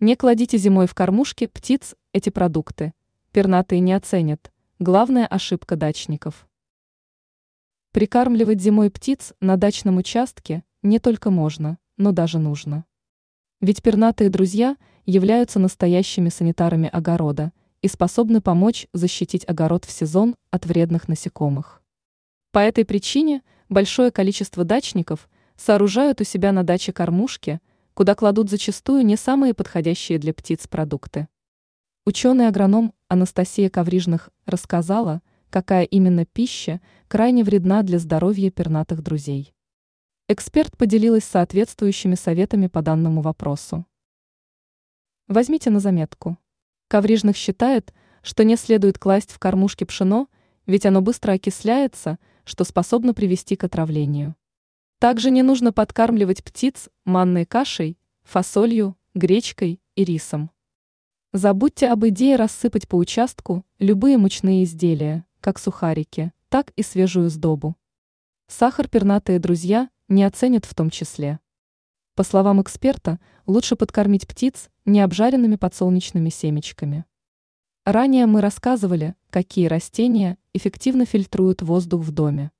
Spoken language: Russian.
Не кладите зимой в кормушки птиц эти продукты. Пернатые не оценят. Главная ошибка дачников. Прикармливать зимой птиц на дачном участке не только можно, но даже нужно. Ведь пернатые друзья являются настоящими санитарами огорода и способны помочь защитить огород в сезон от вредных насекомых. По этой причине большое количество дачников сооружают у себя на даче кормушки, куда кладут зачастую не самые подходящие для птиц продукты. Ученый-агроном Анастасия Коврижных рассказала, какая именно пища крайне вредна для здоровья пернатых друзей. Эксперт поделилась соответствующими советами по данному вопросу. Возьмите на заметку. Коврижных считает, что не следует класть в кормушки пшено, ведь оно быстро окисляется, что способно привести к отравлению. Также не нужно подкармливать птиц манной кашей, фасолью, гречкой и рисом. Забудьте об идее рассыпать по участку любые мучные изделия, как сухарики, так и свежую сдобу. Сахар пернатые друзья не оценят в том числе. По словам эксперта, лучше подкормить птиц необжаренными подсолнечными семечками. Ранее мы рассказывали, какие растения эффективно фильтруют воздух в доме.